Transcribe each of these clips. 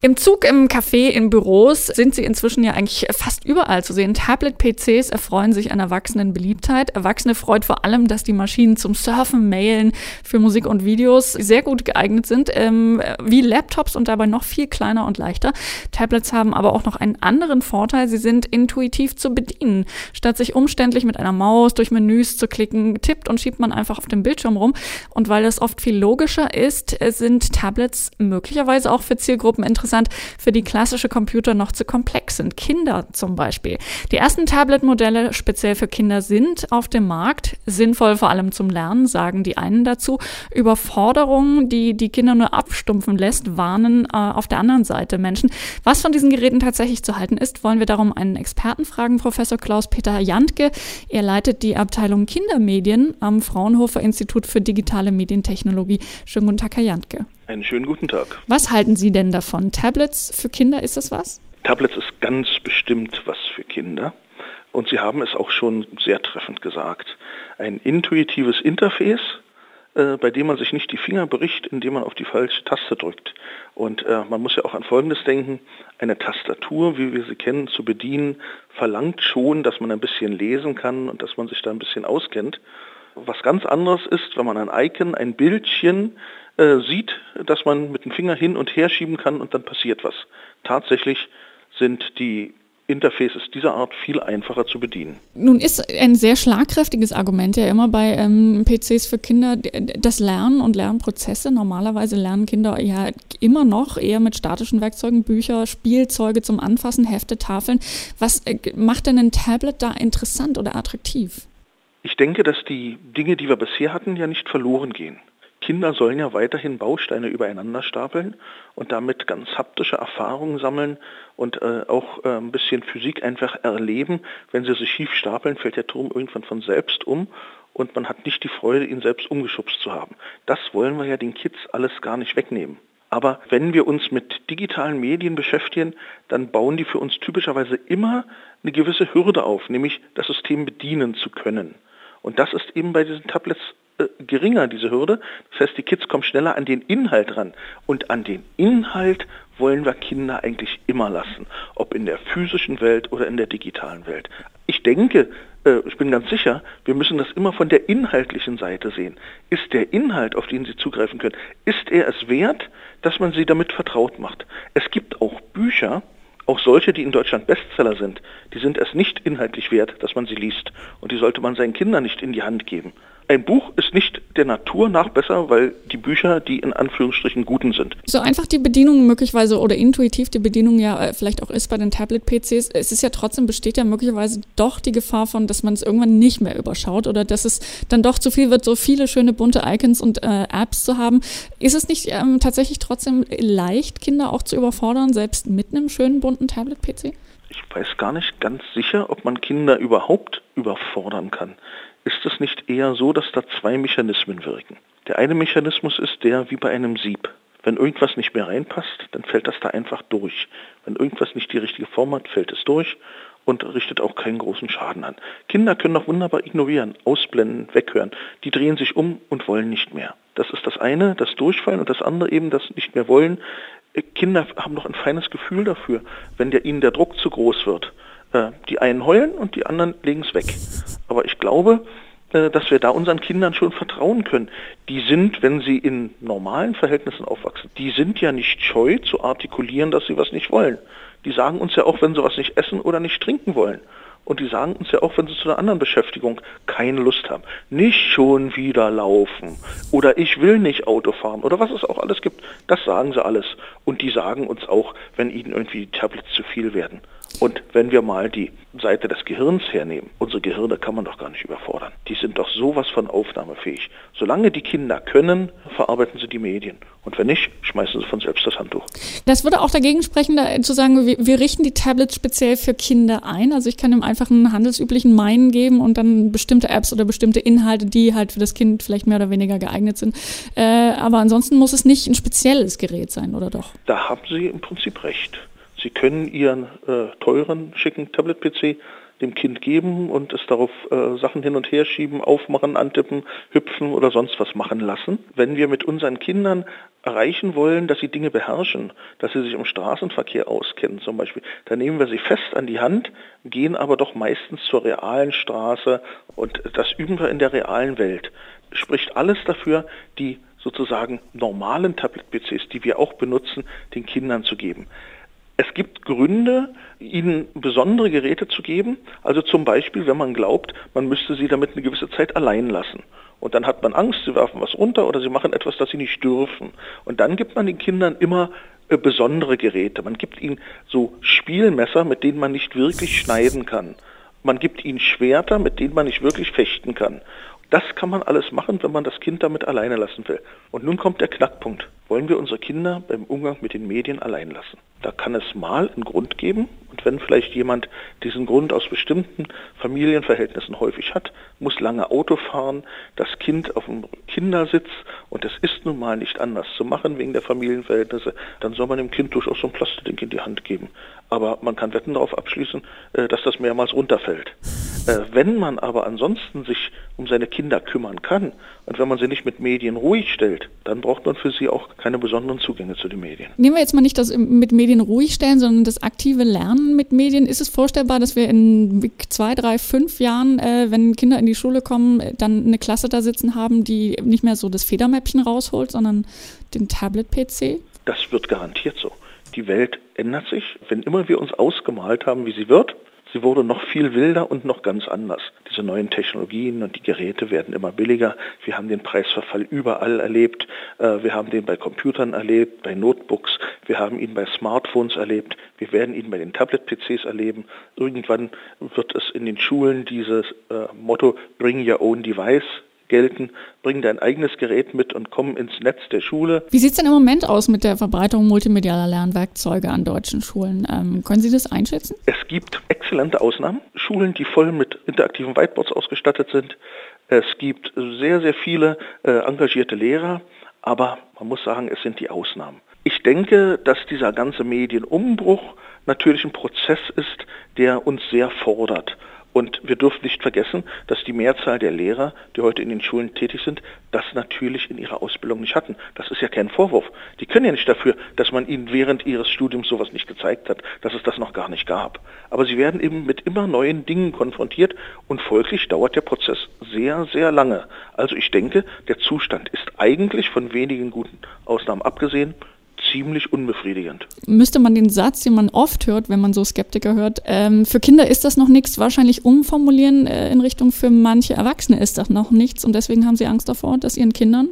Im Zug, im Café, in Büros sind sie inzwischen ja eigentlich fast überall zu sehen. Tablet-PCs erfreuen sich einer wachsenden Beliebtheit. Erwachsene freut vor allem, dass die Maschinen zum Surfen, Mailen, für Musik und Videos sehr gut geeignet sind, ähm, wie Laptops und dabei noch viel kleiner und leichter. Tablets haben aber auch noch einen anderen Vorteil. Sie sind intuitiv zu bedienen. Statt sich umständlich mit einer Maus durch Menüs zu klicken, tippt und schiebt man einfach auf dem Bildschirm rum. Und weil das oft viel logischer ist, sind Tablets möglicherweise auch für Zielgruppen interessant interessant, für die klassische Computer noch zu komplex sind. Kinder zum Beispiel. Die ersten Tablet-Modelle speziell für Kinder sind auf dem Markt, sinnvoll vor allem zum Lernen, sagen die einen dazu. Überforderungen, die die Kinder nur abstumpfen lässt, warnen äh, auf der anderen Seite Menschen. Was von diesen Geräten tatsächlich zu halten ist, wollen wir darum einen Experten fragen, Professor Klaus-Peter Jantke. Er leitet die Abteilung Kindermedien am Fraunhofer Institut für digitale Medientechnologie. Schönen guten Tag, Herr Jantke. Einen schönen guten Tag. Was halten Sie denn davon? Tablets für Kinder, ist das was? Tablets ist ganz bestimmt was für Kinder. Und Sie haben es auch schon sehr treffend gesagt. Ein intuitives Interface, äh, bei dem man sich nicht die Finger bricht, indem man auf die falsche Taste drückt. Und äh, man muss ja auch an Folgendes denken. Eine Tastatur, wie wir sie kennen, zu bedienen, verlangt schon, dass man ein bisschen lesen kann und dass man sich da ein bisschen auskennt. Was ganz anderes ist, wenn man ein Icon, ein Bildchen äh, sieht, dass man mit dem Finger hin und her schieben kann und dann passiert was. Tatsächlich sind die Interfaces dieser Art viel einfacher zu bedienen. Nun ist ein sehr schlagkräftiges Argument ja immer bei ähm, PCs für Kinder das Lernen und Lernprozesse. Normalerweise lernen Kinder ja immer noch eher mit statischen Werkzeugen, Bücher, Spielzeuge zum Anfassen, Hefte, Tafeln. Was äh, macht denn ein Tablet da interessant oder attraktiv? Ich denke, dass die Dinge, die wir bisher hatten, ja nicht verloren gehen. Kinder sollen ja weiterhin Bausteine übereinander stapeln und damit ganz haptische Erfahrungen sammeln und äh, auch äh, ein bisschen Physik einfach erleben. Wenn sie sich schief stapeln, fällt der Turm irgendwann von selbst um und man hat nicht die Freude, ihn selbst umgeschubst zu haben. Das wollen wir ja den Kids alles gar nicht wegnehmen. Aber wenn wir uns mit digitalen Medien beschäftigen, dann bauen die für uns typischerweise immer eine gewisse Hürde auf, nämlich das System bedienen zu können. Und das ist eben bei diesen Tablets äh, geringer, diese Hürde. Das heißt, die Kids kommen schneller an den Inhalt ran. Und an den Inhalt wollen wir Kinder eigentlich immer lassen, ob in der physischen Welt oder in der digitalen Welt. Ich denke, ich bin ganz sicher, wir müssen das immer von der inhaltlichen Seite sehen. Ist der Inhalt, auf den Sie zugreifen können, ist er es wert, dass man sie damit vertraut macht? Es gibt auch Bücher, auch solche, die in Deutschland Bestseller sind, die sind es nicht inhaltlich wert, dass man sie liest. Und die sollte man seinen Kindern nicht in die Hand geben ein Buch ist nicht der Natur nach besser, weil die Bücher die in Anführungsstrichen guten sind. So einfach die Bedienung möglicherweise oder intuitiv die Bedienung ja äh, vielleicht auch ist bei den Tablet-PCs, es ist ja trotzdem besteht ja möglicherweise doch die Gefahr von, dass man es irgendwann nicht mehr überschaut oder dass es dann doch zu viel wird, so viele schöne bunte Icons und äh, Apps zu haben. Ist es nicht ähm, tatsächlich trotzdem leicht, Kinder auch zu überfordern, selbst mit einem schönen bunten Tablet-PC? Ich weiß gar nicht ganz sicher, ob man Kinder überhaupt überfordern kann ist es nicht eher so, dass da zwei Mechanismen wirken. Der eine Mechanismus ist der wie bei einem Sieb. Wenn irgendwas nicht mehr reinpasst, dann fällt das da einfach durch. Wenn irgendwas nicht die richtige Form hat, fällt es durch und richtet auch keinen großen Schaden an. Kinder können noch wunderbar ignorieren, ausblenden, weghören. Die drehen sich um und wollen nicht mehr. Das ist das eine, das Durchfallen und das andere eben, das nicht mehr wollen. Kinder haben noch ein feines Gefühl dafür, wenn der, ihnen der Druck zu groß wird. Äh, die einen heulen und die anderen legen es weg. Aber ich glaube, äh, dass wir da unseren Kindern schon vertrauen können. Die sind, wenn sie in normalen Verhältnissen aufwachsen, die sind ja nicht scheu zu artikulieren, dass sie was nicht wollen. Die sagen uns ja auch, wenn sie was nicht essen oder nicht trinken wollen. Und die sagen uns ja auch, wenn sie zu einer anderen Beschäftigung keine Lust haben. Nicht schon wieder laufen oder ich will nicht Auto fahren oder was es auch alles gibt. Das sagen sie alles. Und die sagen uns auch, wenn ihnen irgendwie die Tablets zu viel werden. Und wenn wir mal die Seite des Gehirns hernehmen, unsere Gehirne kann man doch gar nicht überfordern. Die sind doch sowas von aufnahmefähig. Solange die Kinder können, verarbeiten sie die Medien. Und wenn nicht, schmeißen sie von selbst das Handtuch. Das würde auch dagegen sprechen, da, zu sagen, wir, wir, richten die Tablets speziell für Kinder ein. Also ich kann ihm einfach einen handelsüblichen Meinen geben und dann bestimmte Apps oder bestimmte Inhalte, die halt für das Kind vielleicht mehr oder weniger geeignet sind. Äh, aber ansonsten muss es nicht ein spezielles Gerät sein, oder doch? Da haben Sie im Prinzip recht. Sie können Ihren äh, teuren, schicken Tablet-PC dem Kind geben und es darauf äh, Sachen hin und her schieben, aufmachen, antippen, hüpfen oder sonst was machen lassen. Wenn wir mit unseren Kindern erreichen wollen, dass sie Dinge beherrschen, dass sie sich im Straßenverkehr auskennen zum Beispiel, dann nehmen wir sie fest an die Hand, gehen aber doch meistens zur realen Straße und das üben wir in der realen Welt. Spricht alles dafür, die sozusagen normalen Tablet-PCs, die wir auch benutzen, den Kindern zu geben. Es gibt Gründe, ihnen besondere Geräte zu geben. Also zum Beispiel, wenn man glaubt, man müsste sie damit eine gewisse Zeit allein lassen. Und dann hat man Angst, sie werfen was runter oder sie machen etwas, das sie nicht dürfen. Und dann gibt man den Kindern immer äh, besondere Geräte. Man gibt ihnen so Spielmesser, mit denen man nicht wirklich schneiden kann. Man gibt ihnen Schwerter, mit denen man nicht wirklich fechten kann. Das kann man alles machen, wenn man das Kind damit alleine lassen will. Und nun kommt der Knackpunkt. Wollen wir unsere Kinder beim Umgang mit den Medien allein lassen? Da kann es mal einen Grund geben. Und wenn vielleicht jemand diesen Grund aus bestimmten Familienverhältnissen häufig hat, muss lange Auto fahren, das Kind auf dem Kindersitz und es ist nun mal nicht anders zu machen wegen der Familienverhältnisse, dann soll man dem Kind durchaus so ein Plastikding in die Hand geben. Aber man kann Wetten darauf abschließen, äh, dass das mehrmals runterfällt. Äh, wenn man aber ansonsten sich um seine Kinder kümmern kann und wenn man sie nicht mit Medien ruhig stellt, dann braucht man für sie auch keine besonderen Zugänge zu den Medien. Nehmen wir jetzt mal nicht das mit Medien ruhig stellen, sondern das aktive Lernen mit Medien. Ist es vorstellbar, dass wir in zwei, drei, fünf Jahren, äh, wenn Kinder in die Schule kommen, dann eine Klasse da sitzen haben, die nicht mehr so das Federmäppchen rausholt, sondern den Tablet-PC? Das wird garantiert so. Die Welt ändert sich. Wenn immer wir uns ausgemalt haben, wie sie wird, Sie wurde noch viel wilder und noch ganz anders. Diese neuen Technologien und die Geräte werden immer billiger. Wir haben den Preisverfall überall erlebt. Äh, wir haben den bei Computern erlebt, bei Notebooks. Wir haben ihn bei Smartphones erlebt. Wir werden ihn bei den Tablet-PCs erleben. Irgendwann wird es in den Schulen dieses äh, Motto Bring Your Own Device gelten, bringen dein eigenes Gerät mit und kommen ins Netz der Schule. Wie sieht es denn im Moment aus mit der Verbreitung multimedialer Lernwerkzeuge an deutschen Schulen? Ähm, können Sie das einschätzen? Es gibt exzellente Ausnahmen. Schulen, die voll mit interaktiven Whiteboards ausgestattet sind. Es gibt sehr, sehr viele äh, engagierte Lehrer, aber man muss sagen, es sind die Ausnahmen. Ich denke, dass dieser ganze Medienumbruch natürlich ein Prozess ist, der uns sehr fordert. Und wir dürfen nicht vergessen, dass die Mehrzahl der Lehrer, die heute in den Schulen tätig sind, das natürlich in ihrer Ausbildung nicht hatten. Das ist ja kein Vorwurf. Die können ja nicht dafür, dass man ihnen während ihres Studiums sowas nicht gezeigt hat, dass es das noch gar nicht gab. Aber sie werden eben mit immer neuen Dingen konfrontiert und folglich dauert der Prozess sehr, sehr lange. Also ich denke, der Zustand ist eigentlich von wenigen guten Ausnahmen abgesehen ziemlich unbefriedigend. Müsste man den Satz, den man oft hört, wenn man so Skeptiker hört, ähm, für Kinder ist das noch nichts, wahrscheinlich umformulieren äh, in Richtung für manche Erwachsene ist das noch nichts und deswegen haben sie Angst davor, das ihren Kindern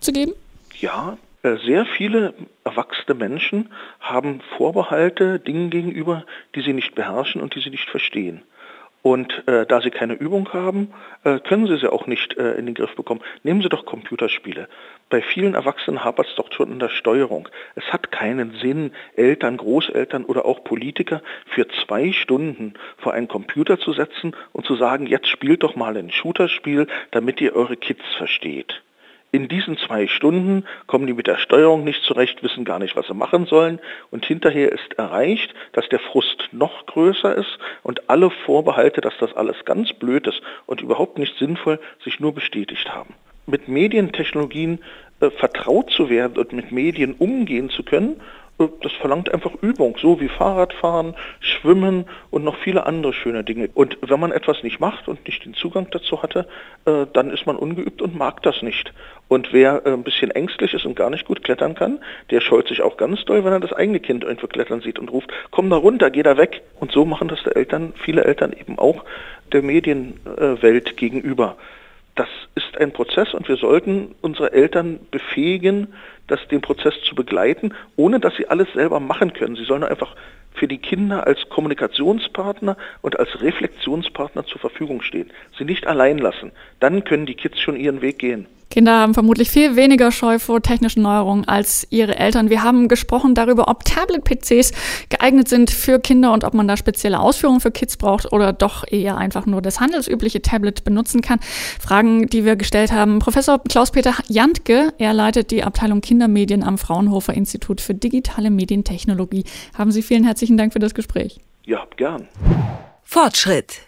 zu geben? Ja, äh, sehr viele erwachsene Menschen haben Vorbehalte Dingen gegenüber, die sie nicht beherrschen und die sie nicht verstehen. Und äh, da Sie keine Übung haben, äh, können Sie sie auch nicht äh, in den Griff bekommen. Nehmen Sie doch Computerspiele. Bei vielen Erwachsenen hapert es doch schon in der Steuerung. Es hat keinen Sinn, Eltern, Großeltern oder auch Politiker für zwei Stunden vor einen Computer zu setzen und zu sagen, jetzt spielt doch mal ein Shooterspiel, damit ihr eure Kids versteht. In diesen zwei Stunden kommen die mit der Steuerung nicht zurecht, wissen gar nicht, was sie machen sollen und hinterher ist erreicht, dass der Frust noch größer ist und alle Vorbehalte, dass das alles ganz blöd ist und überhaupt nicht sinnvoll, sich nur bestätigt haben. Mit Medientechnologien äh, vertraut zu werden und mit Medien umgehen zu können das verlangt einfach Übung, so wie Fahrradfahren, Schwimmen und noch viele andere schöne Dinge. Und wenn man etwas nicht macht und nicht den Zugang dazu hatte, äh, dann ist man ungeübt und mag das nicht. Und wer äh, ein bisschen ängstlich ist und gar nicht gut klettern kann, der scheut sich auch ganz doll, wenn er das eigene Kind irgendwo klettern sieht und ruft, komm da runter, geh da weg. Und so machen das die Eltern, viele Eltern eben auch der Medienwelt gegenüber. Das ist ein Prozess und wir sollten unsere Eltern befähigen, das, den Prozess zu begleiten, ohne dass sie alles selber machen können. Sie sollen einfach für die Kinder als Kommunikationspartner und als Reflexionspartner zur Verfügung stehen. Sie nicht allein lassen. Dann können die Kids schon ihren Weg gehen. Kinder haben vermutlich viel weniger Scheu vor technischen Neuerungen als ihre Eltern. Wir haben gesprochen darüber, ob Tablet-PCs geeignet sind für Kinder und ob man da spezielle Ausführungen für Kids braucht oder doch eher einfach nur das handelsübliche Tablet benutzen kann. Fragen, die wir gestellt haben. Professor Klaus-Peter Jantke, er leitet die Abteilung Kindermedien am Fraunhofer Institut für digitale Medientechnologie. Haben Sie vielen herzlichen Dank für das Gespräch. Ja, gern. Fortschritt